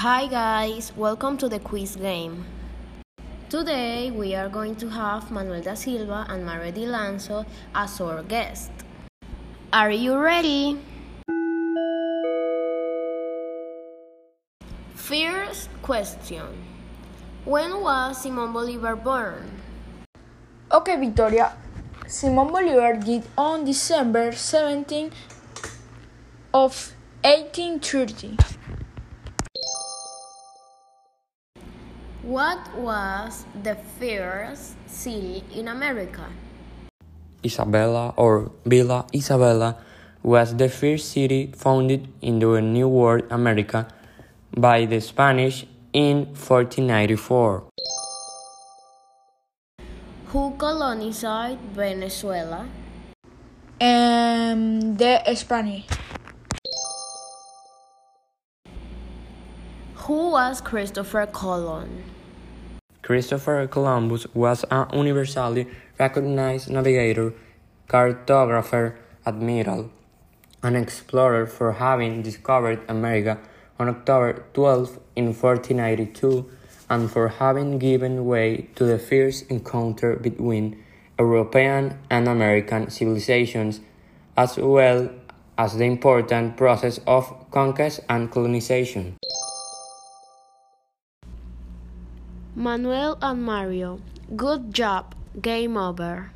Hi guys, welcome to the quiz game. Today we are going to have Manuel da Silva and Mario Di Lanzo as our guests. Are you ready? First question When was Simon Bolivar born? Okay, Victoria. Simon Bolivar died on December 17 of 1830. What was the first city in America? Isabella or Villa Isabella was the first city founded in the New World America by the Spanish in 1494. Who colonized Venezuela? Um, the Spanish. Who was Christopher Colon? Christopher Columbus was a universally recognized navigator, cartographer, admiral, and explorer for having discovered America on October 12 in 1492 and for having given way to the fierce encounter between European and American civilizations, as well as the important process of conquest and colonization. Manuel and Mario, good job. Game over.